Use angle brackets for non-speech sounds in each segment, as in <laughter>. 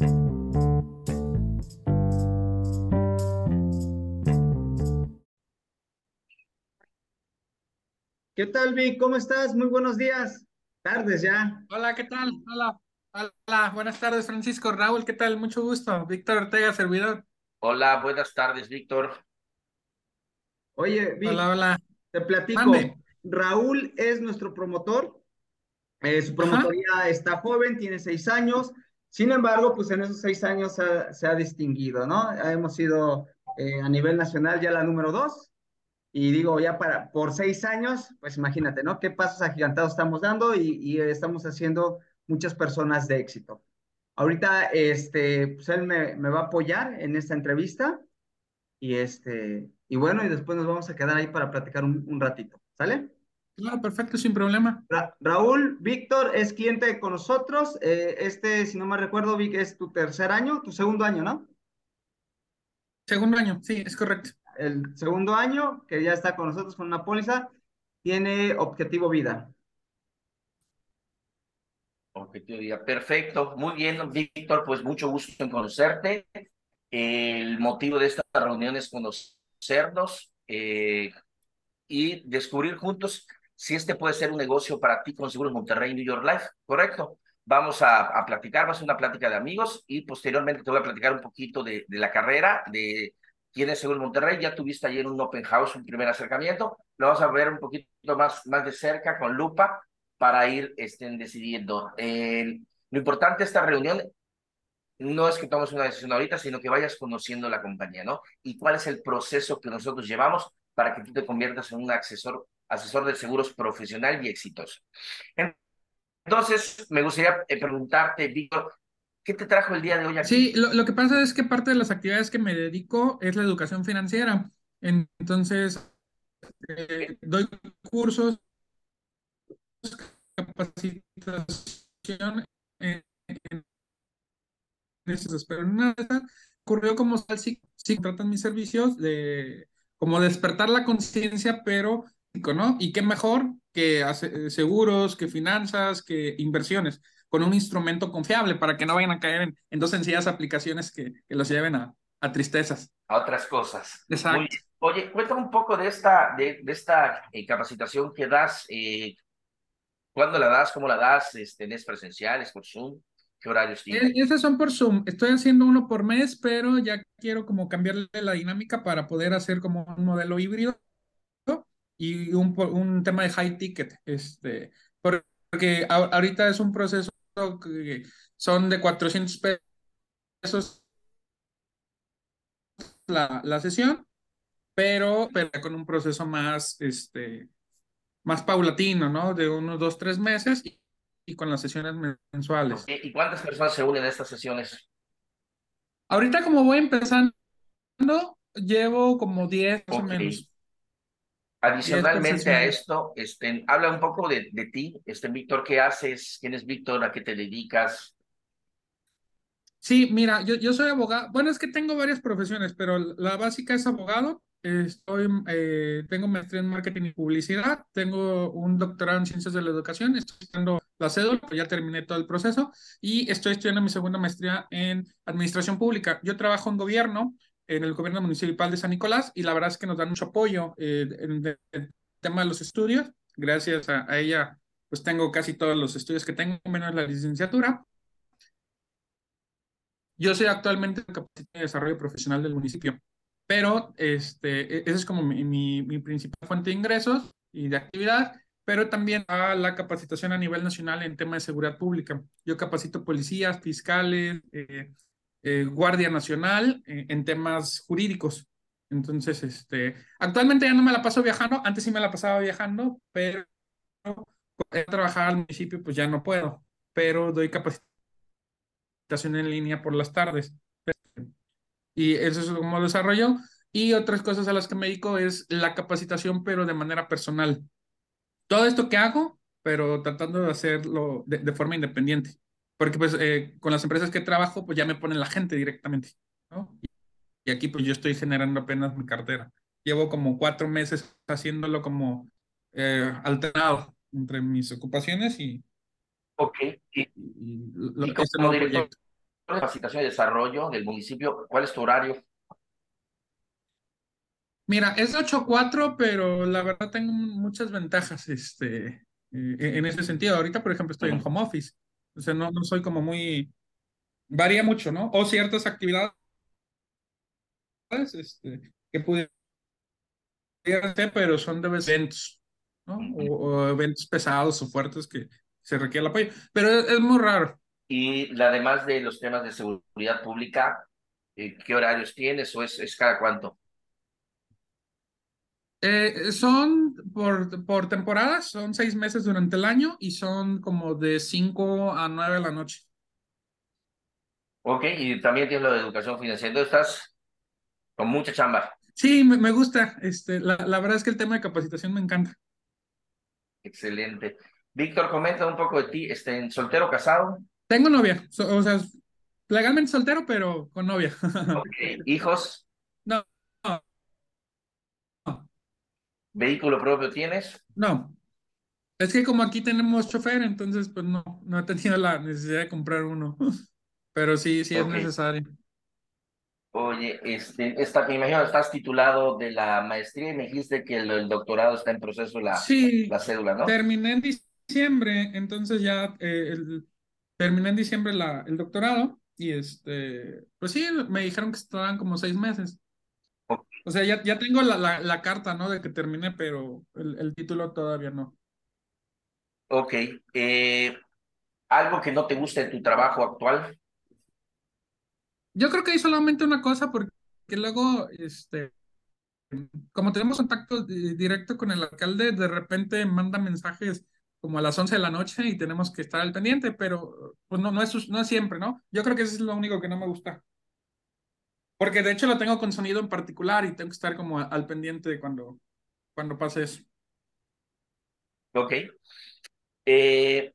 ¿Qué tal, Vic? ¿Cómo estás? Muy buenos días. Tardes ya. Hola, ¿qué tal? Hola. Hola, buenas tardes, Francisco. Raúl, ¿qué tal? Mucho gusto. Víctor Ortega, servidor. Hola, buenas tardes, Víctor. Oye, Vic, Hola, hola. te platico. Mande. Raúl es nuestro promotor. Eh, su promotoría está joven, tiene seis años. Sin embargo, pues en esos seis años ha, se ha distinguido, ¿no? Hemos sido eh, a nivel nacional ya la número dos. Y digo, ya para, por seis años, pues imagínate, ¿no? Qué pasos agigantados estamos dando y, y estamos haciendo muchas personas de éxito. Ahorita, este, pues él me, me va a apoyar en esta entrevista y este, y bueno, y después nos vamos a quedar ahí para platicar un, un ratito, ¿sale? Claro, perfecto, sin problema. Ra- Raúl, Víctor es cliente con nosotros. eh, este, si no me recuerdo, Vic, es tu tercer año, tu segundo año, ¿no? Segundo año, sí, es correcto. El segundo año que ya está con nosotros con una póliza, tiene objetivo vida. Objetivo día. Perfecto, muy bien, Víctor, pues mucho gusto en conocerte. El motivo de esta reunión es conocernos eh, y descubrir juntos si este puede ser un negocio para ti con Seguros Monterrey New York Life, ¿correcto? Vamos a, a platicar, va a ser una plática de amigos y posteriormente te voy a platicar un poquito de, de la carrera, de quién es Seguros Monterrey. Ya tuviste ayer un open house, un primer acercamiento. Lo vamos a ver un poquito más, más de cerca, con lupa, para ir estén decidiendo. Eh, lo importante de esta reunión no es que tomes una decisión ahorita, sino que vayas conociendo la compañía, ¿no? Y cuál es el proceso que nosotros llevamos para que tú te conviertas en un asesor, asesor de seguros profesional y exitoso. Entonces, me gustaría eh, preguntarte, Víctor, ¿qué te trajo el día de hoy aquí? Sí, lo, lo que pasa es que parte de las actividades que me dedico es la educación financiera. Entonces, eh, doy cursos, capacitación en, en pero en ocurrió como sí, sí tratan mis servicios de como despertar la conciencia, pero ¿no? Y qué mejor que hace- seguros, que finanzas, que inversiones, con un instrumento confiable para que no vayan a caer en, en dos sencillas aplicaciones que, que los lleven a, a tristezas. a otras cosas. Exacto. Bien. Oye, cuéntame un poco de esta, de, de esta eh, capacitación que das. Eh, ¿Cuándo la das? ¿Cómo la das? Este, ¿Es presencial? ¿Es por Zoom? ¿Qué horarios tienes? Eh, Esas son por Zoom. Estoy haciendo uno por mes, pero ya quiero como cambiarle la dinámica para poder hacer como un modelo híbrido y un, un tema de high ticket. Este, porque a- ahorita es un proceso que son de 400 pesos la, la sesión, pero, pero con un proceso más, este, más paulatino, ¿no? De unos dos, tres meses y, y con las sesiones mensuales. ¿Y cuántas personas se unen a estas sesiones? Ahorita como voy empezando, llevo como 10 más o Ok. menos. Adicionalmente a sesiones. esto, este, habla un poco de, de ti, este, Víctor, ¿qué haces? ¿Quién es Víctor? ¿A qué te dedicas? Sí, mira, yo, yo soy abogado. Bueno, es que tengo varias profesiones, pero la básica es abogado. Estoy, eh, tengo maestría en marketing y publicidad. Tengo un doctorado en ciencias de la educación. Estoy estudiando la cédula, ya terminé todo el proceso. Y estoy estudiando mi segunda maestría en administración pública. Yo trabajo en gobierno, en el gobierno municipal de San Nicolás, y la verdad es que nos dan mucho apoyo eh, en el tema de los estudios. Gracias a, a ella, pues tengo casi todos los estudios que tengo, menos la licenciatura. Yo soy actualmente capacitado de desarrollo profesional del municipio, pero este, e- esa es como mi, mi, mi principal fuente de ingresos y de actividad, pero también a la capacitación a nivel nacional en tema de seguridad pública. Yo capacito policías, fiscales, eh, eh, Guardia Nacional eh, en temas jurídicos. Entonces, este, actualmente ya no me la paso viajando, antes sí me la pasaba viajando, pero trabajar al municipio pues ya no puedo, pero doy capacitación en línea por las tardes. Y eso es como lo desarrollo. Y otras cosas a las que me dedico es la capacitación, pero de manera personal. Todo esto que hago, pero tratando de hacerlo de forma independiente. Porque pues eh, con las empresas que trabajo, pues ya me ponen la gente directamente, ¿no? Y aquí pues yo estoy generando apenas mi cartera. Llevo como cuatro meses haciéndolo como eh, alternado entre mis ocupaciones y, Ok. Y, y lo y como director capacitación y desarrollo del municipio, ¿cuál es tu horario? Mira, es 8-4, pero la verdad tengo muchas ventajas este, eh, en ese sentido. Ahorita, por ejemplo, estoy en home office. O sea, no, no soy como muy... Varía mucho, ¿no? O ciertas actividades este, que pudiera hacer, pero son de eventos, ¿no? O, eventos pesados o fuertes que se requiere el apoyo. Pero es, muy raro. Y además de los temas de seguridad pública, eh, ¿qué horarios tienes o es, es cada cuánto? Eh, son por, por temporadas, son seis meses durante el año y son como de cinco a nueve de la noche. Ok, y también tienes lo de educación financiera. Entonces estás con mucha chamba. Sí, me, me gusta. Este, la, la, verdad es que el tema de capacitación me encanta. Excelente. Víctor, comenta un poco de ti. Este, ¿Soltero, casado? Tengo novia. o sea, legalmente soltero, pero con novia. <laughs> Okay. ¿Hijos? No, ¿Vehículo propio tienes? No. Es que como aquí tenemos chofer, entonces pues no, no he tenido la necesidad de comprar uno. <laughs> Pero sí, sí es necesario. Oye, este, esta, me imagino estás titulado de la maestría y me dijiste que el, doctorado está en proceso la, sí, la cédula, ¿no? Terminé en diciembre, entonces ya eh, terminé en diciembre la, el doctorado y este, pues sí, me dijeron que estaban como seis meses. O sea, ya, ya tengo la, la, la, carta, ¿no? De que terminé, pero el, el título todavía no. Ok. Eh, ¿Algo que no te guste de tu trabajo actual? Yo creo que hay solamente una cosa, porque luego, este, como tenemos contacto directo con el alcalde, de repente manda mensajes como a las 11 de la noche y tenemos que estar al pendiente, pero pues no, no, es, no es siempre, ¿no? Yo creo que eso es lo único que no me gusta. Porque de hecho lo tengo con sonido en particular y tengo que estar como al pendiente de cuando, cuando pase eso. Ok. Eh,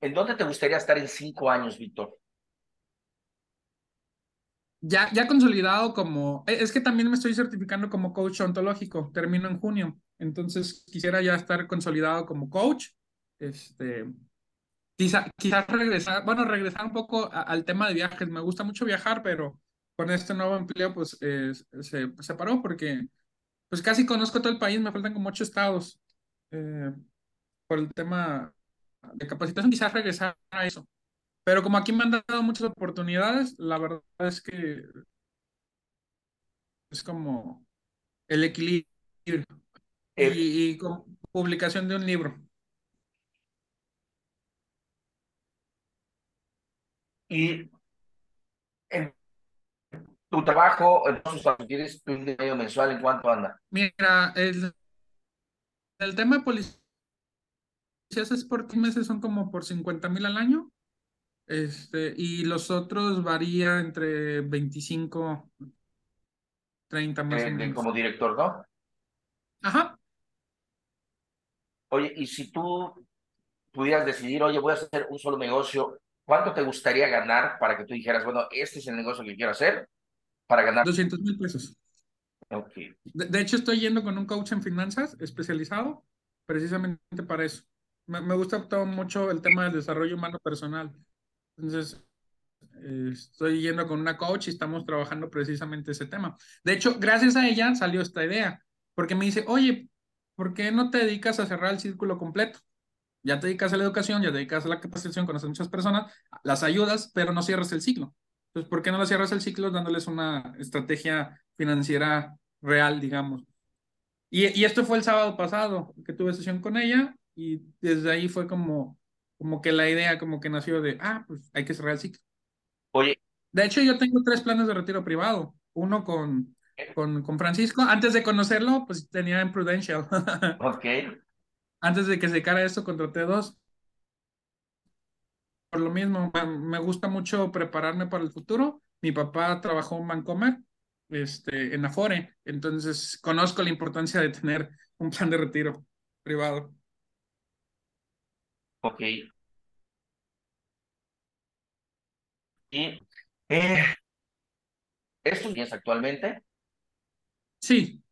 ¿En dónde te gustaría estar en cinco años, Víctor? Ya, ya consolidado como, e, es que también me estoy certificando como coach ontológico, termino en junio, entonces quisiera ya estar consolidado como coach, este, quizá, quizás regresar, bueno, regresar un poco al tema de viajes, me gusta mucho viajar, pero con este nuevo empleo, pues eh, se separó porque pues casi conozco todo el país, me faltan como ocho estados eh, por el tema de capacitación, quizás regresar a eso. Pero como aquí me han dado muchas oportunidades, la verdad es que es como el equilibrio eh, y, y con publicación de un libro. Y tu trabajo, entonces, tienes tu medio mensual, ¿en cuánto anda? Mira, el, el tema de policías es por meses, son como por 50 mil al año. Este, y los otros varía entre 25, 30 más o menos. Como director, ¿no? Ajá. Oye, y si tú pudieras decidir, oye, voy a hacer un solo negocio, ¿cuánto te gustaría ganar para que tú dijeras, bueno, este es el negocio que quiero hacer? Para ganar 200 mil pesos. Okay. De, hecho, estoy yendo con un coach en finanzas especializado precisamente para eso. Me, me gusta todo mucho el tema del desarrollo humano personal. Entonces, eh, estoy yendo con una coach y estamos trabajando precisamente ese tema. De hecho, gracias a ella salió esta idea, porque me dice, oye, ¿por qué no te dedicas a cerrar el círculo completo? Ya te dedicas a la educación, ya te dedicas a la capacitación, conoces muchas personas, las ayudas, pero no cierras el ciclo. Entonces, ¿por qué no la cierras el ciclo dándoles una estrategia financiera real, digamos? Y, y, esto fue el sábado pasado, que tuve sesión con ella y desde ahí fue como, como que la idea como que nació de, ah, pues hay que cerrar el ciclo. Oye. De hecho, yo tengo tres planes de retiro privado. Uno con, con, con Francisco. Antes de conocerlo, pues tenía en Prudential. <laughs> ok. Antes de que se cara esto, contraté dos por lo mismo, me gusta mucho prepararme para el futuro. Mi papá trabajó en Bancomer, este, en Afore, entonces conozco la importancia de tener un plan de retiro privado. Ok. ¿Y eh, estudias actualmente? Sí.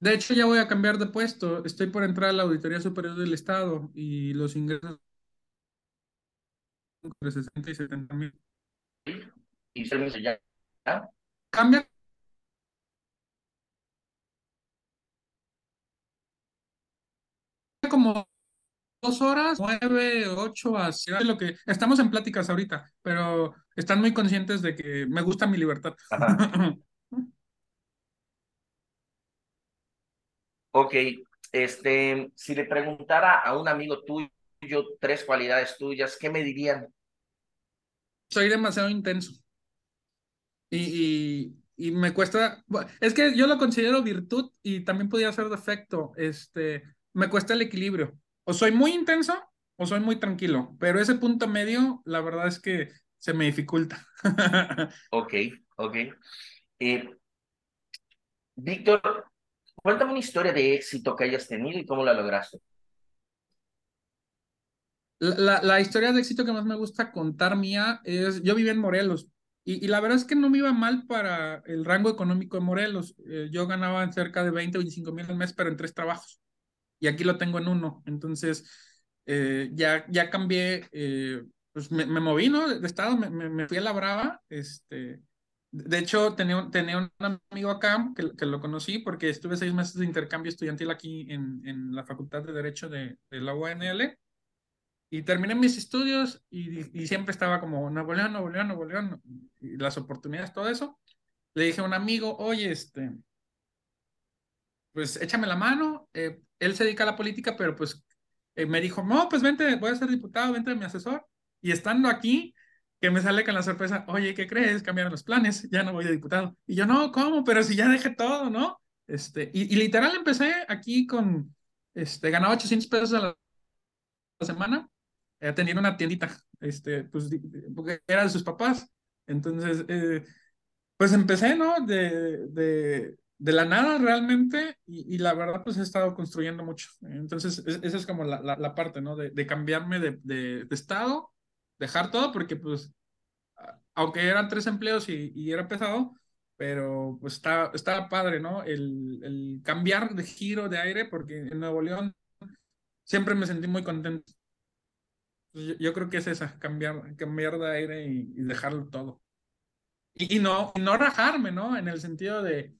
De hecho, ya voy a cambiar de puesto. Estoy por entrar a la Auditoría Superior del Estado y los ingresos entre 60 y 70 mil. y servicio ya. Cambia como dos horas, nueve, ocho, así lo que estamos en pláticas ahorita, pero están muy conscientes de que me gusta mi libertad. <laughs> ok, este, si le preguntara a un amigo tuyo tres cualidades tuyas, ¿qué me dirían? Soy demasiado intenso. Y, y, me cuesta, es que yo lo considero virtud y también podría ser defecto. Este, me cuesta el equilibrio. O soy muy intenso o soy muy tranquilo, pero ese punto medio, la verdad es que se me dificulta. <laughs> ok, ok. Eh, Víctor, cuéntame una historia de éxito que hayas tenido y cómo la lograste. La, la, historia de éxito que más me gusta contar mía es, yo viví en Morelos y, y la verdad es que no me iba mal para el rango económico de Morelos. Eh, yo ganaba cerca de 20, 25 mil al mes, pero en tres trabajos y aquí lo tengo en uno. Entonces, eh, ya, ya cambié, eh, pues me, me, moví, ¿no? De estado, me, me, fui a la Brava. Este, de hecho, tenía, tenía un amigo acá que, que, lo conocí porque estuve seis meses de intercambio estudiantil aquí en, en la Facultad de Derecho de, de la UNL. Y terminé mis estudios y, siempre estaba como Nuevo León, Nuevo León, Nuevo León, y las oportunidades, todo eso. Le dije a un amigo, oye, este, pues échame la mano. Eh, él se dedica a la política, pero pues eh, me dijo, no, pues vente, voy a ser diputado, vente mi asesor. Y estando aquí, que me sale con la sorpresa, oye, ¿qué crees? Cambiaron los planes, ya no voy de diputado. Y yo, no, ¿cómo? Pero si ya dejé todo, ¿no? Este, y, y literal empecé aquí con, este, ganaba 800 pesos a la, semana, eh, atendiendo una tiendita, este, pues, porque era de sus papás. Entonces, eh, pues empecé, ¿no? De, de, de la nada realmente y, y, la verdad pues he estado construyendo mucho. Entonces esa es como la, la, la, parte, ¿no? De, de cambiarme de, estado, dejar todo porque pues aunque eran tres empleos y, y era pesado, pero pues estaba, estaba padre, ¿no? El, el, cambiar de giro de aire porque en Nuevo León siempre me sentí muy contento. Yo, yo creo que es esa, cambiar, cambiar de aire y, y dejarlo todo. Y, y, no, y no rajarme, ¿no? En el sentido de,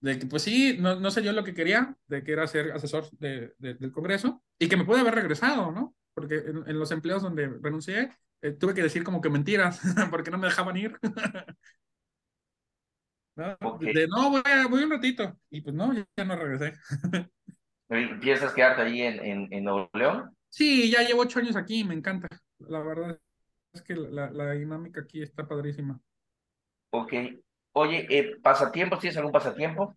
de que pues sí, no, no sé yo lo que quería, de que era ser asesor de, de, del Congreso y que me pude haber regresado, ¿no? Porque en, en los empleos donde renuncié, eh, tuve que decir como que mentiras, <laughs> porque no me dejaban ir. <laughs> ¿No? Okay. De no, voy, voy un ratito. Y pues no, ya no regresé. <laughs> ¿Piensas quedarte ahí en, en, en Nuevo León? Sí, ya llevo ocho años aquí, me encanta. La verdad es que la, la dinámica aquí está padrísima. Ok, Oye, eh, ¿pasatiempos? ¿Tienes algún pasatiempo?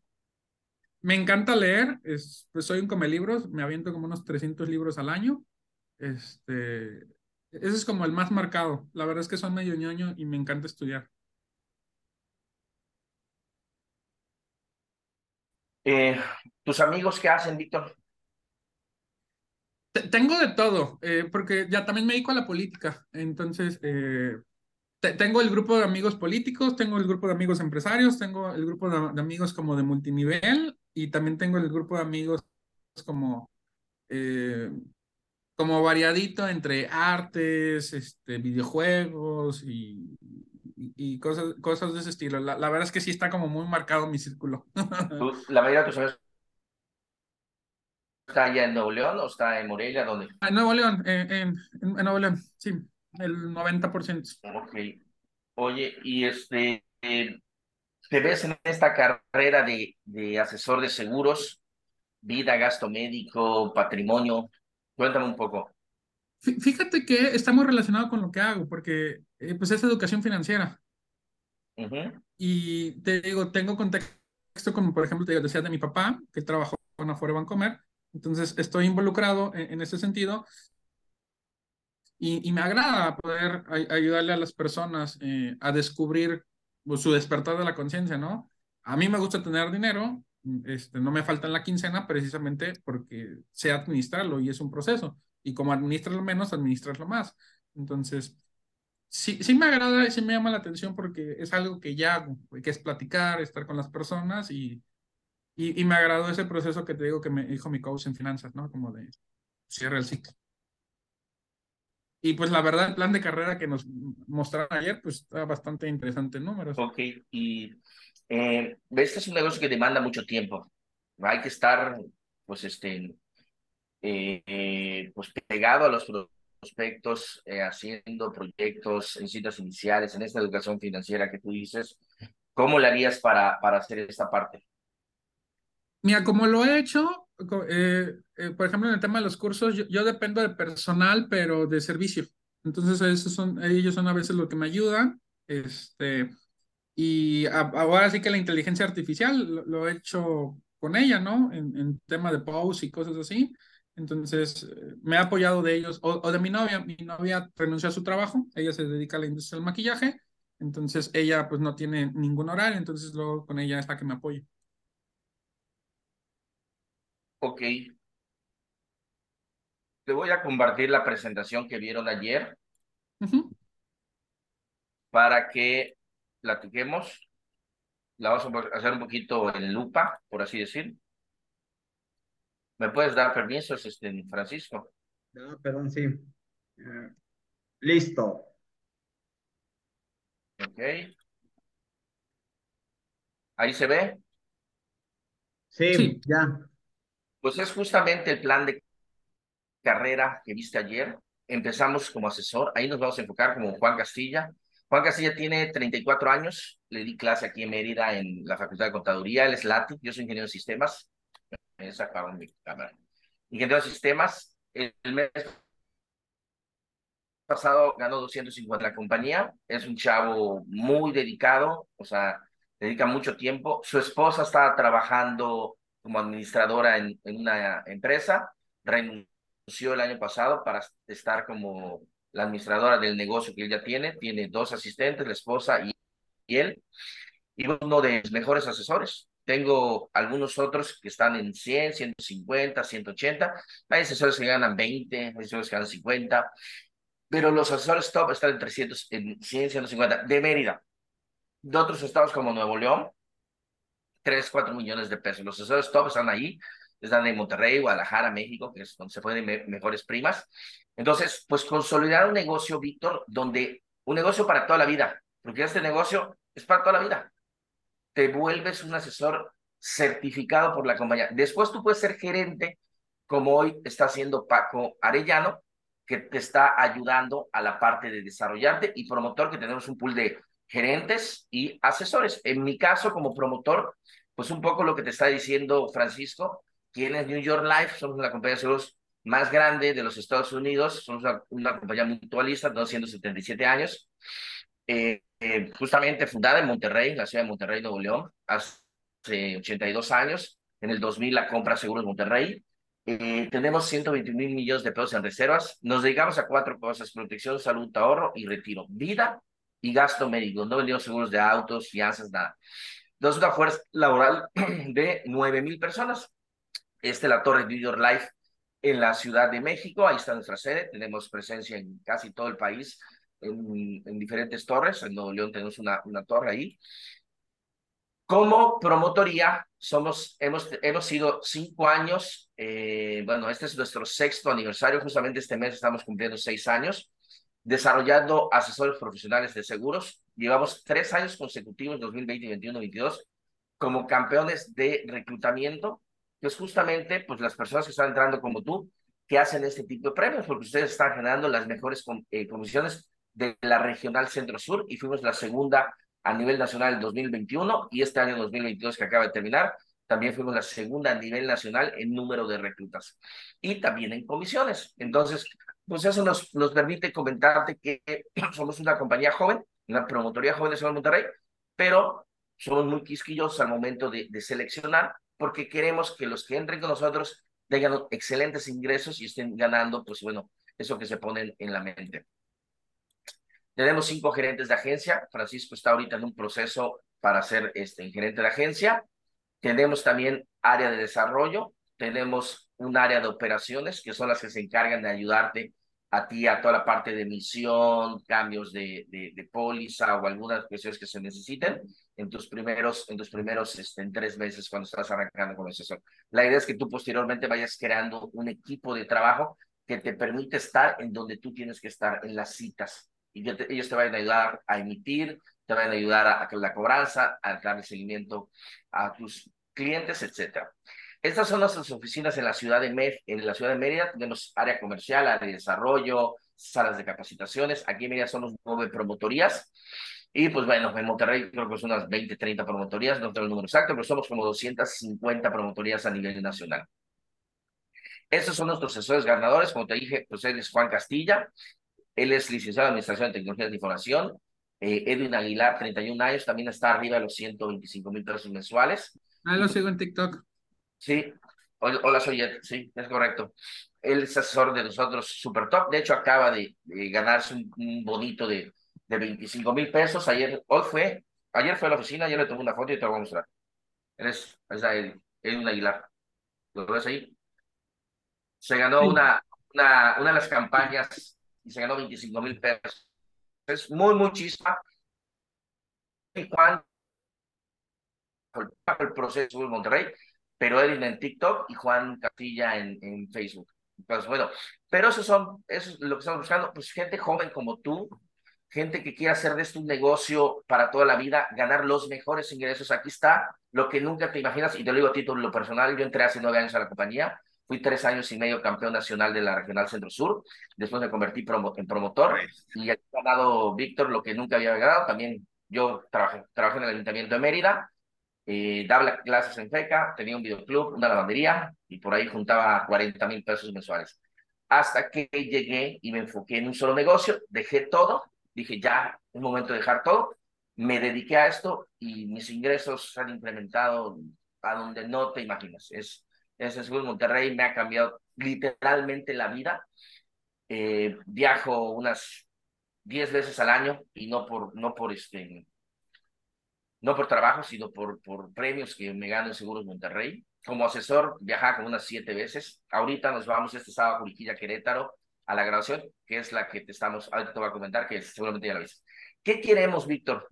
Me encanta leer, es, pues soy un come libros, me aviento como unos 300 libros al año. Este, ese es como el más marcado. La verdad es que son medio ñoño y me encanta estudiar. Eh, ¿Tus amigos qué hacen, Víctor? Tengo de todo, eh, porque ya también me dedico a la política. Entonces, eh, tengo el grupo de amigos políticos, tengo el grupo de amigos empresarios, tengo el grupo de, de amigos como de multinivel y también tengo el grupo de amigos como, eh, como variadito entre artes, este, videojuegos y, y, y cosas, cosas de ese estilo. La, la, verdad es que sí está como muy marcado mi círculo. <laughs> ¿La mayoría de tus amigos está allá en Nuevo León o está en Morelia? ¿Dónde? En Nuevo León, en, en, en Nuevo León, sí el 90%. Ok. Oye, y este, eh, ¿te ves en esta carrera de, de asesor de seguros? Vida, gasto médico, patrimonio. Cuéntame un poco. Fíjate que está muy relacionado con lo que hago, porque eh, pues es educación financiera. Uh -huh. Y te digo, tengo contexto como, por ejemplo, te digo, decía de mi papá, que trabajó con Afore Bancomer. Entonces, estoy involucrado en, en ese sentido y, y, me agrada poder ayudarle a las personas eh, a descubrir pues, su despertar de la conciencia, ¿no? A mí me gusta tener dinero, este, no me falta en la quincena precisamente porque sé administrarlo y es un proceso. Y como administras lo menos, administras lo más. Entonces, sí, sí me agrada y sí me llama la atención porque es algo que ya hago, que es platicar, estar con las personas y, y, y me agradó ese proceso que te digo que me dijo mi coach en finanzas, ¿no? Como de cierre el ciclo. y pues la verdad, el plan de carrera que nos mostraron ayer, pues está bastante interesante en números. Ok, y eh, este es un negocio que demanda mucho tiempo. Hay que estar, pues, este, eh, eh, pues pegado a los prospectos, eh, haciendo proyectos en citas iniciales, en esta educación financiera que tú dices. ¿Cómo le harías para, para hacer esta parte? Mira, como lo he hecho, eh, eh, por ejemplo, en el tema de los cursos, yo, dependo de personal, pero de servicio. Entonces, esos son, ellos son a veces lo que me ayudan. Este, y ahora sí que la inteligencia artificial lo, he hecho con ella, ¿no? En, tema de post y cosas así. Entonces, eh, me ha apoyado de ellos, o, o, de mi novia. Mi novia renunció a su trabajo, ella se dedica a la industria del maquillaje, entonces ella pues no tiene ningún horario, entonces luego con ella es la que me apoya. Ok. Te voy a compartir la presentación que vieron ayer para que platiquemos. La vamos a hacer un poquito en lupa, por así decir. ¿Me puedes dar permiso, este, Francisco? No, perdón, sí. Eh, listo. Ok. ¿Ahí se ve? sí, ya. Pues es justamente el plan de carrera que viste ayer. Empezamos como asesor, ahí nos vamos a enfocar como Juan Castilla. Juan Castilla tiene 34 años, le di clase aquí en Mérida en la Facultad de Contaduría, él es LATI, yo soy ingeniero de sistemas. Me sacaron mi cámara. Ingeniero de sistemas, el mes pasado ganó 250 la compañía, es un chavo muy dedicado, o sea, dedica mucho tiempo. Su esposa está trabajando como administradora en, en una empresa, renunció el año pasado para estar como la administradora del negocio que él ya tiene, tiene dos asistentes, la esposa y, él, y uno de los mejores asesores. Tengo algunos otros que están en 100, 150, 180. Hay asesores que ganan 20, hay asesores que ganan 50, pero los asesores top están en 300, en 100, 150 de Mérida. De otros estados como Nuevo León, 3, 4 millones de pesos. Los asesores top están ahí, están en Monterrey, Guadalajara, México, que es donde se pueden mejores primas. Entonces, pues consolidar un negocio, Víctor, donde un negocio para toda la vida, porque este negocio es para toda la vida. Te vuelves un asesor certificado por la compañía. Después tú puedes ser gerente, como hoy está haciendo Paco Arellano, que te está ayudando a la parte de desarrollarte y promotor, que tenemos un pool de gerentes y asesores. En mi caso, como promotor, pues un poco lo que te está diciendo Francisco, quien es New York Life, somos la compañía de seguros más grande de los Estados Unidos, somos una, compañía mutualista, de 277 años, eh, eh, justamente fundada en Monterrey, en la ciudad de Monterrey, Nuevo León, hace 82 años, en el 2000 la compra Seguros Monterrey, eh, tenemos 121 mil millones de pesos en reservas, nos dedicamos a cuatro cosas, protección, salud, ahorro y retiro, vida y gasto médico, no vendimos seguros de autos, fianzas, nada. Entonces, una fuerza laboral <clears throat> de 9 mil personas. Este la Torre New York Life en la Ciudad de México, ahí está nuestra sede, tenemos presencia en casi todo el país, en, en diferentes torres, en Nuevo León tenemos una, una torre ahí. Como promotoría, somos, hemos, hemos sido cinco años, eh, bueno, este es nuestro sexto aniversario, justamente este mes estamos cumpliendo seis años, desarrollando asesores profesionales de seguros. Llevamos tres años consecutivos, 2020, 2021, 2022, como campeones de reclutamiento, que es justamente pues, las personas que están entrando como tú, que hacen este tipo de premios, porque ustedes están generando las mejores eh, comisiones de la regional centro-sur y fuimos la segunda a nivel nacional en 2021 y este año 2022 que acaba de terminar, también fuimos la segunda a nivel nacional en número de reclutas y también en comisiones. Entonces, pues eso nos, nos permite comentarte que <clears throat> somos una compañía joven, una promotoría joven de Ciudad Monterrey, pero somos muy quisquillosos al momento de, de seleccionar porque queremos que los que entren con nosotros tengan excelentes ingresos y estén ganando, pues bueno, eso que se ponen en la mente. Tenemos cinco gerentes de agencia. Francisco está ahorita en un proceso para ser este, gerente de agencia. Tenemos también área de desarrollo. Tenemos un área de operaciones, que son las que se encargan de ayudarte a ti a toda la parte de misión, cambios de, de, póliza o algunas cuestiones que se necesiten en tus primeros, en tus primeros este, en tres meses cuando estás arrancando con el asesor. La idea es que tú posteriormente vayas creando un equipo de trabajo que te permite estar en donde tú tienes que estar, en las citas. Y ellos te van a ayudar a emitir, te van a ayudar a, a la cobranza, a dar el seguimiento a tus clientes, etcétera. Estas son nuestras oficinas en la ciudad de Med, en la ciudad de Mérida, tenemos área comercial, área de desarrollo, salas de capacitaciones. Aquí en Mérida somos nueve promotorías. Y pues bueno, en Monterrey creo que son unas 20, 30 promotorías, no tengo el número exacto, pero somos como 250 promotorías a nivel nacional. Estos son nuestros asesores ganadores, como te dije, pues él es Juan Castilla, él es licenciado en Administración de Tecnologías de Información, eh, Edwin Aguilar, 31 años, también está arriba de los 125 mil pesos mensuales. Ah, lo sigo en TikTok. Sí, hola, soy Ed, sí, es correcto. Él es asesor de nosotros super top, de hecho acaba de, ganarse un, bonito de, de 25 mil pesos, ayer, hoy fue, ayer fue a la oficina, ayer le tomé una foto y te lo voy a mostrar. Él es, es Edwin Aguilar, ¿lo ves ahí? se ganó una, una, una de las campañas y se ganó 25 mil pesos. Es muy, muy chispa. Y Juan, el proceso en Monterrey, pero él en TikTok y Juan Castilla en, en Facebook. Pues bueno, pero eso son, eso es lo que estamos buscando, pues gente joven como tú, gente que quiera hacer de esto un negocio para toda la vida, ganar los mejores ingresos. Aquí está lo que nunca te imaginas, y te lo digo a título personal, yo entré hace nueve años a la compañía, Fui tres años y medio campeón nacional de la Regional Centro Sur. Después me convertí en promotor y he ganado Víctor lo que nunca había ganado. También yo trabajé, trabajé en el Ayuntamiento de Mérida, eh, daba clases en FECA, tenía un videoclub, una lavandería y por ahí juntaba 40 mil pesos mensuales. Hasta que llegué y me enfoqué en un solo negocio, dejé todo, dije ya, es momento de dejar todo, me dediqué a esto y mis ingresos se han incrementado a donde no te imaginas. Es, ese Seguro Monterrey me ha cambiado literalmente la vida. Eh, viajo unas 10 veces al año y no por, no por este, no por trabajo, sino por, por premios que me gano en Seguros Monterrey. Como asesor viajaba como unas siete veces. Ahorita nos vamos este sábado a Juriquilla, Querétaro, a la grabación, que es la que te estamos, ahorita te voy a comentar, que seguramente ya la viste. ¿Qué queremos, Víctor?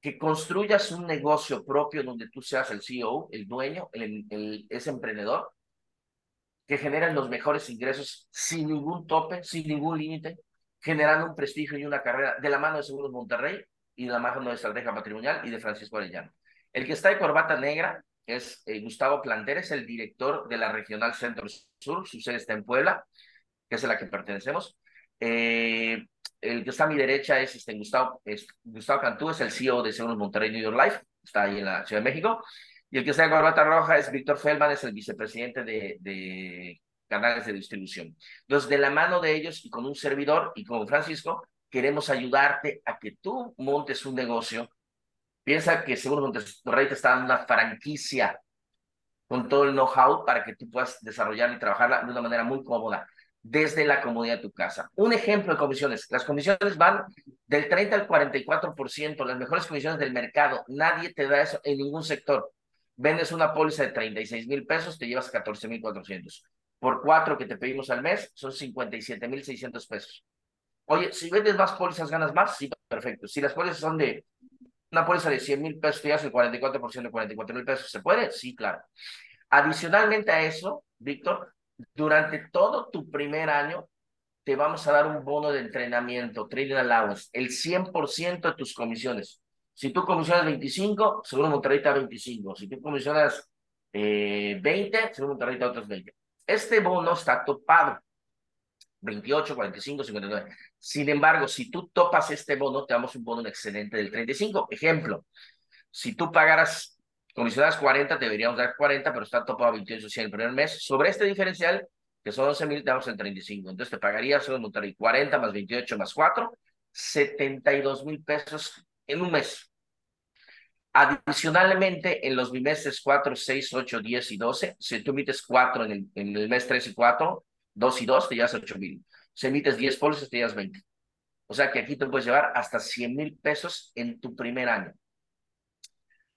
que construyas un negocio propio donde tú seas el CEO, el dueño, el, ese emprendedor, que generen los mejores ingresos sin ningún tope, sin ningún límite, generando un prestigio y una carrera de la mano de Seguros Monterrey y de la mano de Estrategia Patrimonial y de Francisco Arellano. El que está de corbata negra es eh, Gustavo Planter, el director de la Regional Centro Sur, su sede está en Puebla, que es a la que pertenecemos. Eh, el que está a mi derecha es este Gustavo, es, Gustavo Cantú, es el CEO de Seguros Monterrey New York Life, está ahí en la Ciudad de México. Y el que está en corbata roja es Víctor Feldman, es el vicepresidente de, de canales de distribución. Entonces, de la mano de ellos y con un servidor y con Francisco, queremos ayudarte a que tú montes un negocio. Piensa que Seguros Monterrey te está dando una franquicia con todo el know-how para que tú puedas desarrollar y trabajarla de una manera muy cómoda desde la comodidad de tu casa. Un ejemplo de comisiones. Las comisiones van del 30 al 44%, las mejores comisiones del mercado. Nadie te da eso en ningún sector. Vendes una póliza de 36 mil pesos, te llevas 14 mil 400. Por cuatro que te pedimos al mes, son 57 mil 600 pesos. Oye, si vendes más pólizas, ganas más, sí, perfecto. Si las pólizas son de una póliza de 100 mil pesos, te llevas el 44% de 44 mil pesos, ¿se puede? Sí, claro. Adicionalmente a eso, Víctor, durante todo tu primer año, te vamos a dar un bono de entrenamiento, trading allowance, el 100% de tus comisiones. Si tú comisionas 25, seguro Monterrey te 25. Si tú comisionas eh, 20, seguro Monterrey te otros 20. Este bono está topado. 28, 45, 59. Sin embargo, si tú topas este bono, te damos un bono excelente del 35. Ejemplo, si tú pagaras comisionadas 40, deberíamos dar 40, pero está topado a 28 100 el primer mes. Sobre este diferencial, que son 11 mil, te damos el 35. Entonces te pagaría solo Monterrey 40 más 28 más 4, 72 mil pesos en un mes. Adicionalmente, en los bimestres 4, 6, 8, 10 y 12, si tú emites 4 en el, en el mes 3 y 4, 2 y 2, te llevas 8 mil. Si emites 10 pólizas, te llevas 20. O sea que aquí te puedes llevar hasta 100 mil pesos en tu primer año.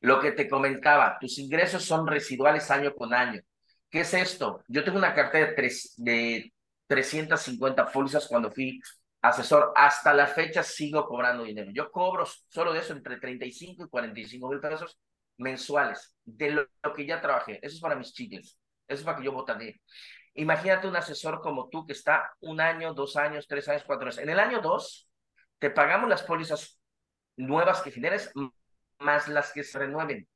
Lo que te comentaba, tus ingresos son residuales año con año. ¿Qué es esto? Yo tengo una cartera de, tres, de 350 pólizas cuando fui asesor. Hasta la fecha sigo cobrando dinero. Yo cobro solo de eso entre 35 y 45 mil pesos mensuales de lo, que ya trabajé. Eso es para mis chicles. Eso es para que yo botanee. Imagínate un asesor como tú que está un año, dos años, tres años, cuatro años. En el año dos, te pagamos las pólizas nuevas que generes más las que se renueven.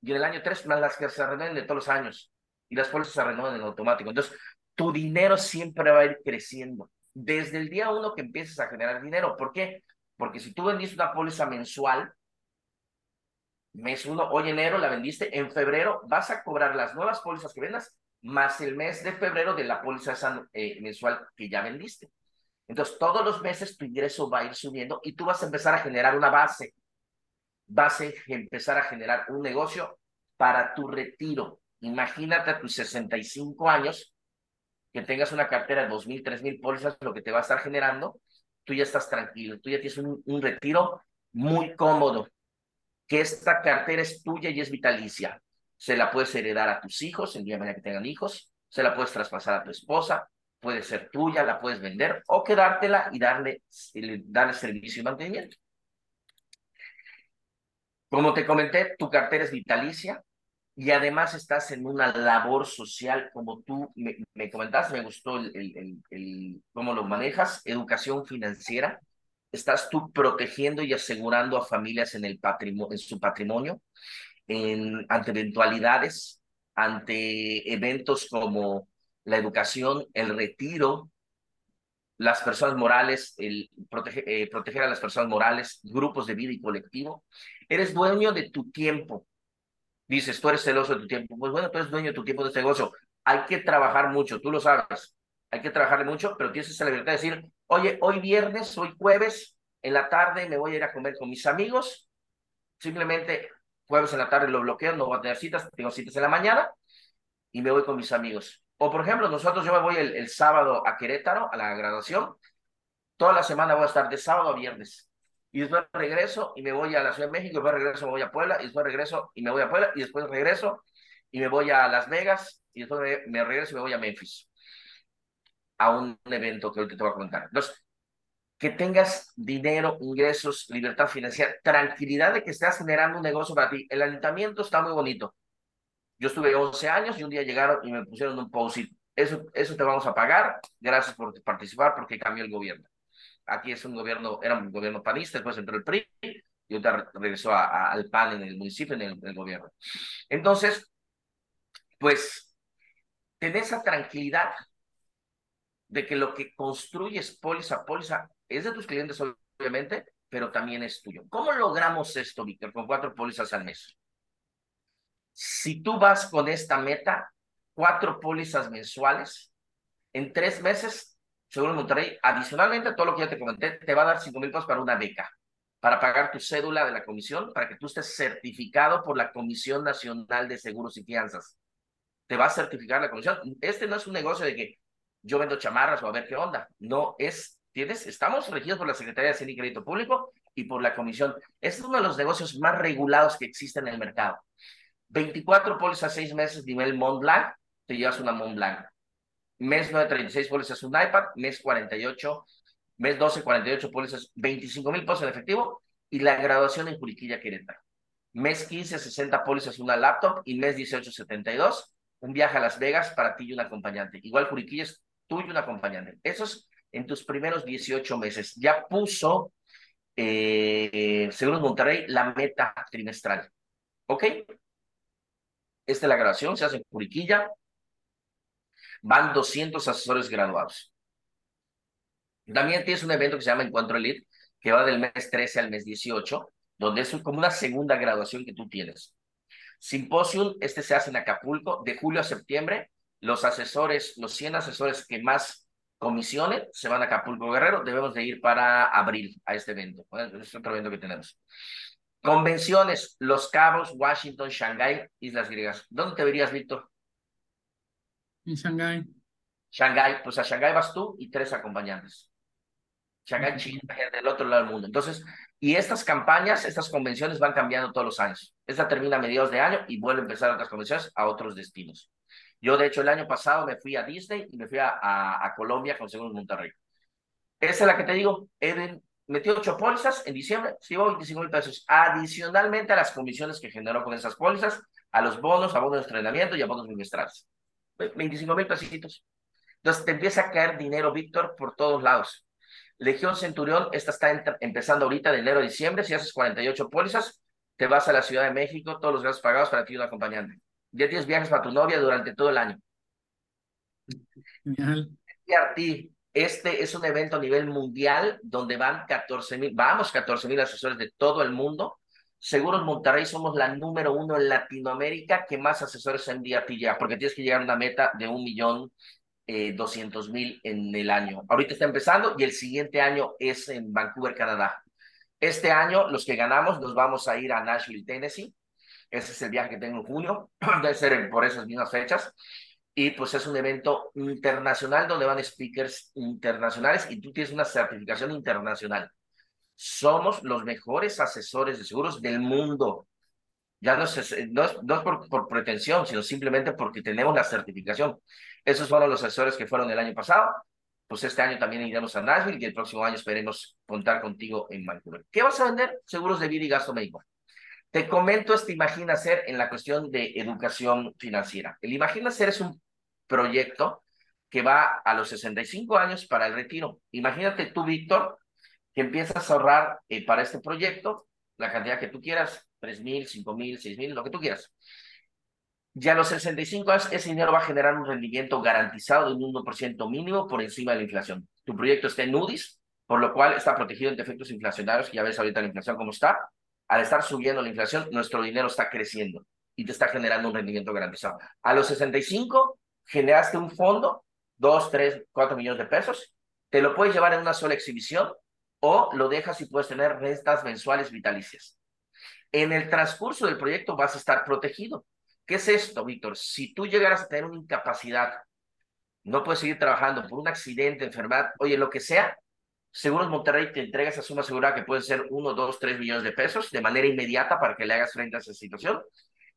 Y en el año tres, más las que se renueven de todos los años. Y las pólizas se renuevan en automático. Entonces, tu dinero siempre va a ir creciendo. Desde el día uno que empieces a generar dinero. ¿Por qué? Porque si tú vendiste una póliza mensual, mes uno, hoy enero la vendiste, en febrero vas a cobrar las nuevas pólizas que vendas más el mes de febrero de la póliza eh, mensual que ya vendiste. Entonces, todos los meses tu ingreso va a ir subiendo y tú vas a empezar a generar una base. Vas a empezar a generar un negocio para tu retiro. Imagínate a tus 65 años que tengas una cartera de 2.000, 3.000 pólizas, lo que te va a estar generando, tú ya estás tranquilo, tú ya tienes un, un retiro muy cómodo, que esta cartera es tuya y es vitalicia. Se la puedes heredar a tus hijos el día de que tengan hijos, se la puedes traspasar a tu esposa, puede ser tuya, la puedes vender o quedártela y darle, darle servicio y mantenimiento. Como te comenté, tu cartera es vitalicia y además estás en una labor social, como tú me, me comentaste, me gustó el, el, el, cómo lo manejas, educación financiera. Estás tú protegiendo y asegurando a familias en, el patrimonio, en su patrimonio en, ante eventualidades, ante eventos como la educación, el retiro, las personas morales, el eh, proteger a las personas morales, grupos de vida y colectivo. Eres dueño de tu tiempo. Dices, tú eres celoso de tu tiempo. Pues bueno, tú eres dueño de tu tiempo de este negocio. Hay que trabajar mucho, tú lo sabes. Hay que trabajar mucho, pero tienes esa libertad de decir, oye, hoy viernes, hoy jueves, en la tarde me voy a ir a comer con mis amigos. Simplemente jueves en la tarde lo bloqueo, no voy a tener citas, tengo citas en la mañana y me voy con mis amigos. O por ejemplo, nosotros yo me voy el, sábado a Querétaro, a la graduación. Toda la semana voy a estar de sábado a viernes. Y después regreso y me voy a la Ciudad de México, y después regreso me voy a Puebla, y después regreso y me voy a Puebla, y después regreso y me voy a Las Vegas, y después me, regreso y me voy a Memphis. A un evento que ahorita te voy a contar. Entonces, que tengas dinero, ingresos, libertad financiera, tranquilidad de que estás generando un negocio para ti. El ayuntamiento está muy bonito. Yo estuve 11 años y un día llegaron y me pusieron un post eso, eso te vamos a pagar, gracias por participar porque cambió el gobierno. Aquí es un gobierno, era un gobierno panista, después entró el PRI y ahorita regresó al PAN en el municipio, en el, gobierno. Entonces, pues, ten esa tranquilidad de que lo que construyes póliza póliza es de tus clientes, obviamente, pero también es tuyo. ¿Cómo logramos esto, Víctor, con cuatro pólizas al mes? Si tú vas con esta meta, cuatro pólizas mensuales, en tres meses, seguro Monterrey, adicionalmente todo lo que ya te comenté, te va a dar cinco mil pesos para una beca, para pagar tu cédula de la comisión, para que tú estés certificado por la Comisión Nacional de Seguros y Fianzas. Te va a certificar la comisión. Este no es un negocio de que yo vendo chamarras o a ver qué onda. No, es, tienes, estamos regidos por la Secretaría de Hacienda y Crédito Público y por la Comisión. Este es uno de los negocios más regulados que existen en el mercado. 24 pólizas, 6 meses, nivel Mont Blanc, te llevas una Mont Blanc. Mes 9, 36 pólizas, un iPad. Mes 48, mes 12, 48 pólizas, 25 mil pesos en efectivo. Y la graduación en Juriquilla, Querétaro. Mes 15, 60 pólizas, una laptop. Y mes 18, 72, un viaje a Las Vegas para ti y un acompañante. Igual Juriquilla es tú y un acompañante. Eso es en tus primeros 18 meses. Ya puso eh, Seguros Monterrey la meta trimestral. ¿Ok? Esta es la grabación, se hace en Curiquilla. Van 200 asesores graduados. También tienes un evento que se llama Encuentro Elite, que va del mes 13 al mes 18, donde es como una segunda graduación que tú tienes. Simposium, este se hace en Acapulco, de julio a septiembre. Los asesores, los 100 asesores que más comisiones se van a Acapulco Guerrero. Debemos de ir para abril a este evento. Es otro evento que tenemos. Convenciones, Los Cabos, Washington, Shanghái, Islas Griegas. ¿Dónde te verías, Víctor? En Shanghái. Shanghái, pues a Shanghái vas tú y tres acompañantes. Shanghái, China, del otro lado del mundo. Entonces, y estas campañas, estas convenciones van cambiando todos los años. Esta termina a mediados de año y vuelve a empezar otras convenciones a otros destinos. Yo, de hecho, el año pasado me fui a Disney y me fui a, a, Colombia con Seguros Monterrey. Esa es la que te digo, Eden metió ocho pólizas en diciembre, se llevó 25 mil pesos. Adicionalmente a las comisiones que generó con esas pólizas, a los bonos, a bonos de entrenamiento y a bonos bimestrales. 25 mil pesitos. Entonces te empieza a caer dinero, Víctor, por todos lados. Legión Centurión, esta está empezando ahorita de enero a diciembre, si haces 48 pólizas, te vas a la Ciudad de México, todos los gastos pagados para ti y un acompañante. Ya tienes viajes para tu novia durante todo el año. Genial. Este es un evento a nivel mundial donde van 14 mil, vamos 14 mil asesores de todo el mundo. Seguros Monterrey somos la número uno en Latinoamérica que más asesores envía ti ya, porque tienes que llegar a una meta de un millón eh, doscientos mil en el año. Ahorita está empezando y el siguiente año es en Vancouver, Canadá. Este año los que ganamos nos vamos a ir a Nashville, Tennessee. Ese es el viaje que tengo en junio, <clears throat> debe ser por esas mismas fechas. Y pues es un evento internacional donde van speakers internacionales y tú tienes una certificación internacional. Somos los mejores asesores de seguros del mundo. Ya no es, por, por, pretensión, sino simplemente porque tenemos la certificación. Esos fueron los asesores que fueron el año pasado. Pues este año también iremos a Nashville y el próximo año esperemos contar contigo en Vancouver. ¿Qué vas a vender? Seguros de vida y gasto médico. Te comento este Imagina Ser en la cuestión de educación financiera. El Imagina Ser es un proyecto que va a los 65 años para el retiro. Imagínate tú, Víctor, que empiezas a ahorrar eh, para este proyecto la cantidad que tú quieras, 3 mil, 5 mil, 6 mil, lo que tú quieras. Ya a los 65 años, ese dinero va a generar un rendimiento garantizado de un 1% mínimo por encima de la inflación. Tu proyecto está en UDIs, por lo cual está protegido ante efectos inflacionarios, ya ves ahorita la inflación cómo está. Al estar subiendo la inflación, nuestro dinero está creciendo y te está generando un rendimiento garantizado. A los 65, generaste un fondo, 2, 3, 4 millones de pesos, te lo puedes llevar en una sola exhibición o lo dejas y puedes tener rentas mensuales vitalicias. En el transcurso del proyecto vas a estar protegido. ¿Qué es esto, Víctor? Si tú llegaras a tener una incapacidad, no puedes seguir trabajando por un accidente, enfermedad, oye, lo que sea, Seguros Monterrey te entrega esa suma asegurada que puede ser 1, 2, 3 millones de pesos de manera inmediata para que le hagas frente a esa situación.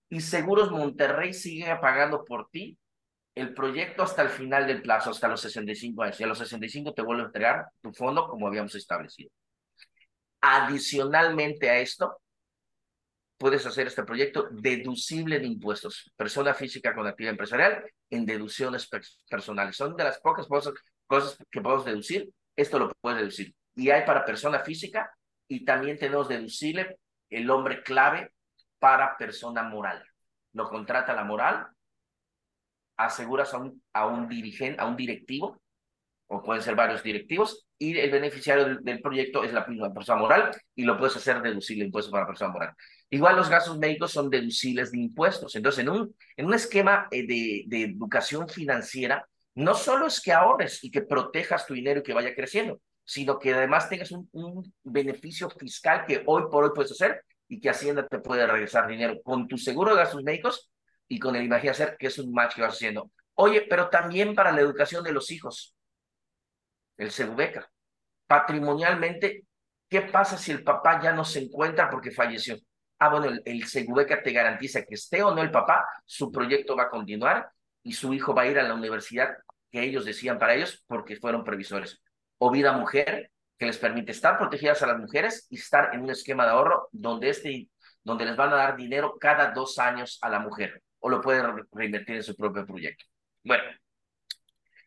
Y Seguros Monterrey sigue pagando por ti el proyecto hasta el final del plazo, hasta los 65 años. Y a los 65 te vuelvo a entregar tu fondo como habíamos establecido. Adicionalmente a esto, puedes hacer este proyecto deducible de impuestos. Persona física con actividad empresarial en deducciones personales. Son de las pocas cosas, cosas que podemos deducir. Esto lo puedes deducir. Y hay para persona física y también tenemos deducible el hombre clave para persona moral. Lo contrata la moral, aseguras a un, a un dirigente, a un directivo, o pueden ser varios directivos, y el beneficiario del, proyecto es la misma persona moral y lo puedes hacer deducible impuestos para persona moral. Igual los gastos médicos son deducibles de impuestos. Entonces, en un, en un esquema eh, de, de educación financiera, no solo es que ahorres y que protejas tu dinero y que vaya creciendo, sino que además tengas un, beneficio fiscal que hoy por hoy puedes hacer y que Hacienda te puede regresar dinero. Con tu seguro de gastos médicos y con el Imagina Ser, que es un match que vas haciendo. Oye, pero también para la educación de los hijos, el Segubeca. Patrimonialmente, ¿qué pasa si el papá ya no se encuentra porque falleció? Ah, bueno, el, el Segubeca te garantiza que esté o no el papá, su proyecto va a continuar y su hijo va a ir a la universidad que ellos decían para ellos porque fueron previsores. O vida mujer, que les permite estar protegidas a las mujeres y estar en un esquema de ahorro donde, este, donde les van a dar dinero cada dos años a la mujer o lo puede reinvertir en su propio proyecto. Bueno,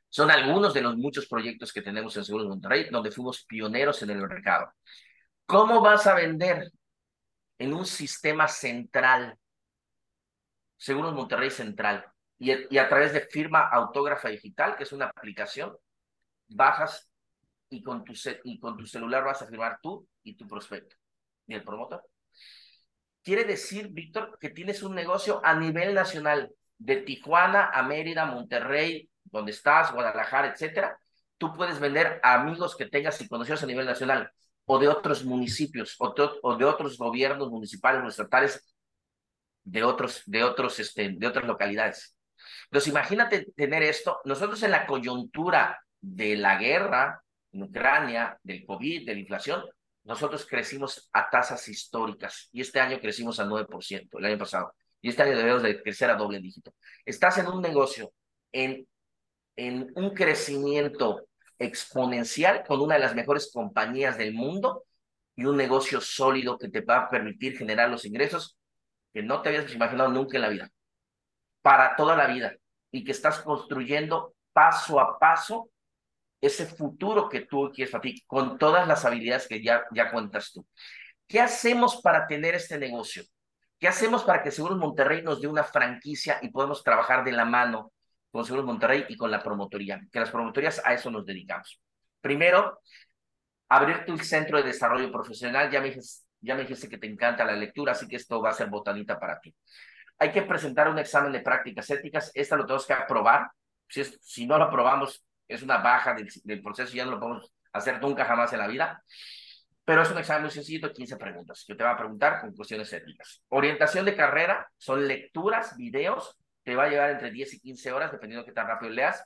son algunos de los muchos proyectos que tenemos en Seguros Monterrey, donde fuimos pioneros en el mercado. ¿Cómo vas a vender en un sistema central? Seguros Monterrey Central. Y, y a través de firma autógrafa digital, que es una aplicación, bajas y con, tu, y con tu celular vas a firmar tú y tu prospecto y el promotor. Quiere decir, Víctor, que tienes un negocio a nivel nacional, de Tijuana a Mérida, Monterrey, donde estás, Guadalajara, etcétera. Tú puedes vender a amigos que tengas y conocidos a nivel nacional, o de otros municipios, o de, otros gobiernos municipales o estatales, de otros, de otros, este, de otras localidades. Entonces, imagínate tener esto. Nosotros en la coyuntura de la guerra en Ucrania, del COVID, de la inflación, nosotros crecimos a tasas históricas y este año crecimos al 9%, el año pasado. Y este año debemos de crecer a doble dígito. Estás en un negocio en, en un crecimiento exponencial con una de las mejores compañías del mundo y un negocio sólido que te va a permitir generar los ingresos que no te habías imaginado nunca en la vida, para toda la vida, y que estás construyendo paso a paso ese futuro que tú quieres para ti, con todas las habilidades que ya, cuentas tú. ¿Qué hacemos para tener este negocio? ¿Qué hacemos para que Seguros Monterrey nos dé una franquicia y podemos trabajar de la mano con Seguros Monterrey y con la promotoría? Que las promotorías a eso nos dedicamos. Primero, abrir tu centro de desarrollo profesional. Ya me, ya me dijiste que te encanta la lectura, así que esto va a ser botanita para ti. Hay que presentar un examen de prácticas éticas. Esta lo tenemos que aprobar. Si, es, si no lo aprobamos, es una baja del, del proceso, ya no lo podemos hacer nunca jamás en la vida. Pero es un examen muy sencillo, 15 preguntas, que te va a preguntar con cuestiones éticas. Orientación de carrera, son lecturas, videos, te va a llevar entre 10 y 15 horas, dependiendo de qué tan rápido leas.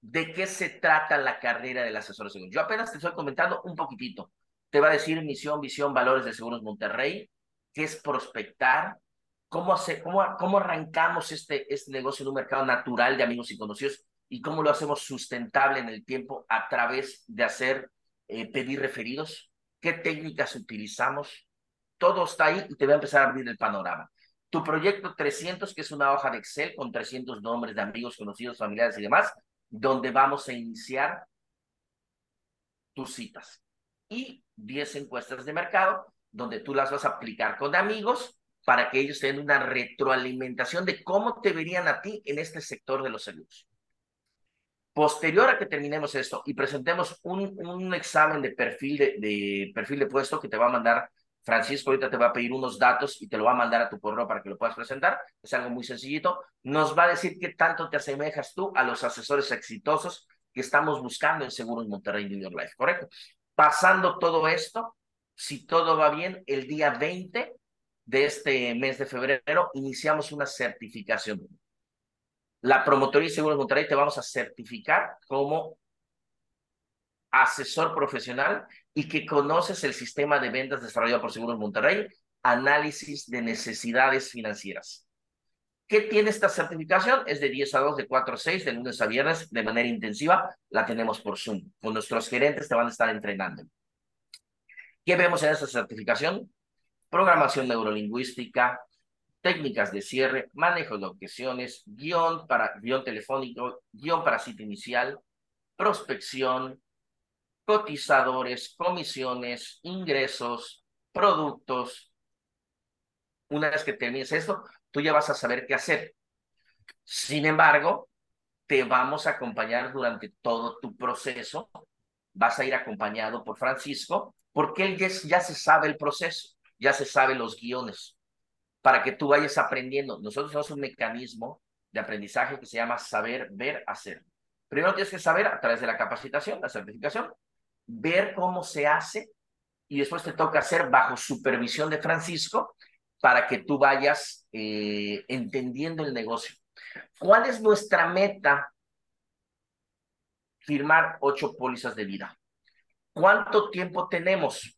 ¿De qué se trata la carrera del asesor de seguros? Yo apenas te estoy comentando un poquitito. Te va a decir misión, visión, valores de Seguros Monterrey, qué es prospectar, cómo, hacer, cómo, cómo arrancamos este, este negocio en un mercado natural de amigos y conocidos y cómo lo hacemos sustentable en el tiempo a través de hacer, eh, pedir referidos, qué técnicas utilizamos. Todo está ahí y te va a empezar a abrir el panorama. Tu proyecto 300, que es una hoja de Excel con 300 nombres de amigos, conocidos, familiares y demás, donde vamos a iniciar tus citas. Y 10 encuestas de mercado, donde tú las vas a aplicar con amigos para que ellos tengan una retroalimentación de cómo te verían a ti en este sector de los seguros. Posterior a que terminemos esto y presentemos un, un examen de perfil de, perfil de puesto que te va a mandar Francisco, ahorita te va a pedir unos datos y te lo va a mandar a tu correo para que lo puedas presentar. Es algo muy sencillito. Nos va a decir qué tanto te asemejas tú a los asesores exitosos que estamos buscando en Seguros Monterrey York Life, ¿correcto? Pasando todo esto, si todo va bien, el día 20 de este mes de febrero iniciamos una certificación la Promotoría de Seguros Monterrey te vamos a certificar como asesor profesional y que conoces el sistema de ventas desarrollado por Seguros Monterrey, análisis de necesidades financieras. ¿Qué tiene esta certificación? Es de 10 a 2, de 4 a 6, de lunes a viernes, de manera intensiva. La tenemos por Zoom. Con nuestros gerentes te van a estar entrenando. ¿Qué vemos en esta certificación? Programación neurolingüística, técnicas de cierre, manejo de objeciones, guion, para, guion telefónico, guion para cita inicial, prospección, cotizadores, comisiones, ingresos, productos. Una vez que termines esto, tú ya vas a saber qué hacer. Sin embargo, te vamos a acompañar durante todo tu proceso. Vas a ir acompañado por Francisco, porque él ya, ya se sabe el proceso, ya se sabe los guiones para que tú vayas aprendiendo. Nosotros tenemos un mecanismo de aprendizaje que se llama saber, ver, hacer. Primero tienes que saber a través de la capacitación, la certificación, ver cómo se hace y después te toca hacer bajo supervisión de Francisco para que tú vayas eh, entendiendo el negocio. ¿Cuál es nuestra meta? Firmar ocho pólizas de vida. ¿Cuánto tiempo tenemos?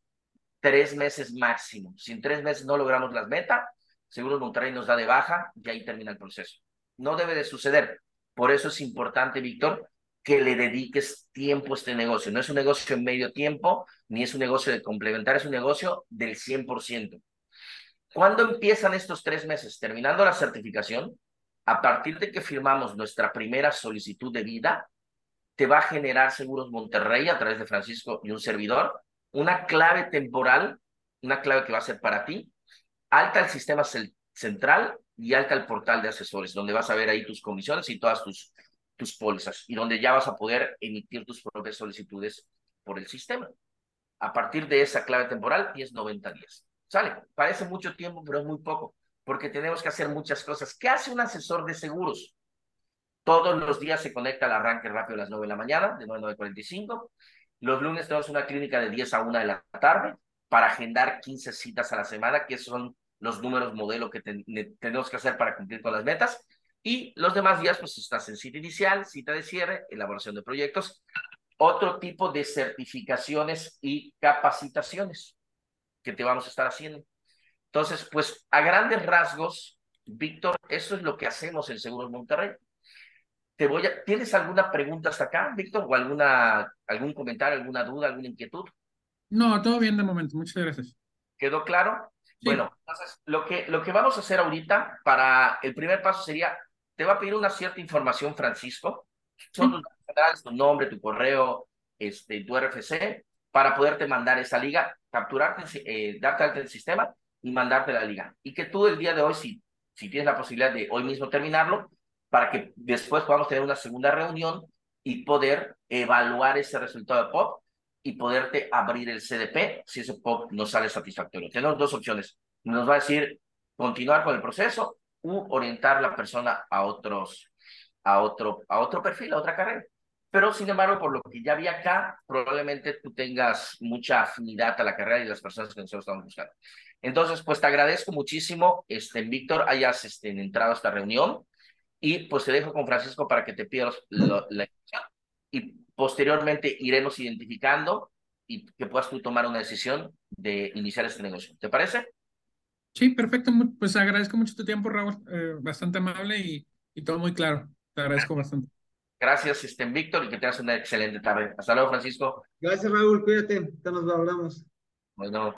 Tres meses máximo. Si en tres meses no logramos las metas, Seguros Monterrey nos da de baja y ahí termina el proceso. No debe de suceder. Por eso es importante, Víctor, que le dediques tiempo a este negocio. No es un negocio en medio tiempo, ni es un negocio de complementar, es un negocio del 100%. ¿Cuándo empiezan estos tres meses? Terminando la certificación, a partir de que firmamos nuestra primera solicitud de vida, te va a generar Seguros Monterrey a través de Francisco y un servidor, una clave temporal, una clave que va a ser para ti, alta el sistema central y alta el portal de asesores, donde vas a ver ahí tus comisiones y todas tus, tus pólizas, y donde ya vas a poder emitir tus propias solicitudes por el sistema. A partir de esa clave temporal, tienes 90 días. ¿Sale? Parece mucho tiempo, pero es muy poco, porque tenemos que hacer muchas cosas. ¿Qué hace un asesor de seguros? Todos los días se conecta al arranque rápido a las 9 de la mañana, de 9 a 9.45. Los lunes tenemos una clínica de 10 a 1 de la tarde para agendar 15 citas a la semana, que son los números modelo que tenemos que hacer para cumplir con las metas. Y los demás días, pues estás en cita inicial, cita de cierre, elaboración de proyectos, otro tipo de certificaciones y capacitaciones que te vamos a estar haciendo. Entonces, pues a grandes rasgos, Víctor, eso es lo que hacemos en Seguros Monterrey. Te voy a, ¿Tienes alguna pregunta hasta acá, Víctor? ¿O alguna, algún comentario, alguna duda, alguna inquietud? No, todo bien de momento. Muchas gracias. ¿Quedó claro? Bueno, entonces lo que, lo que vamos a hacer ahorita para el primer paso sería, te va a pedir una cierta información, Francisco, son tus datos tu nombre, tu correo, este, tu RFC, para poderte mandar esa liga, capturarte, eh, darte el sistema y mandarte la liga. Y que tú el día de hoy, si, si tienes la posibilidad de hoy mismo terminarlo, para que después podamos tener una segunda reunión y poder evaluar ese resultado de POP y poderte abrir el CDP si ese POP no sale satisfactorio. Tenemos dos opciones. Nos va a decir continuar con el proceso u orientar la persona a otros, a otro, a otro perfil, a otra carrera. Pero, sin embargo, por lo que ya vi acá, probablemente tú tengas mucha afinidad a la carrera y las personas que nosotros estamos buscando. Entonces, pues te agradezco muchísimo, este, Víctor, hayas este, entrado a esta reunión y pues te dejo con Francisco para que te pidas la y posteriormente iremos identificando y que puedas tú tomar una decisión de iniciar este negocio. ¿Te parece? Sí, perfecto. Pues agradezco mucho tu tiempo, Raúl. Eh, bastante amable y, y, todo muy claro. Te agradezco bastante. Gracias, este, Víctor, y que tengas una excelente tarde. Hasta luego, Francisco. Gracias, Raúl. Cuídate. Ya nos hablamos. Bueno.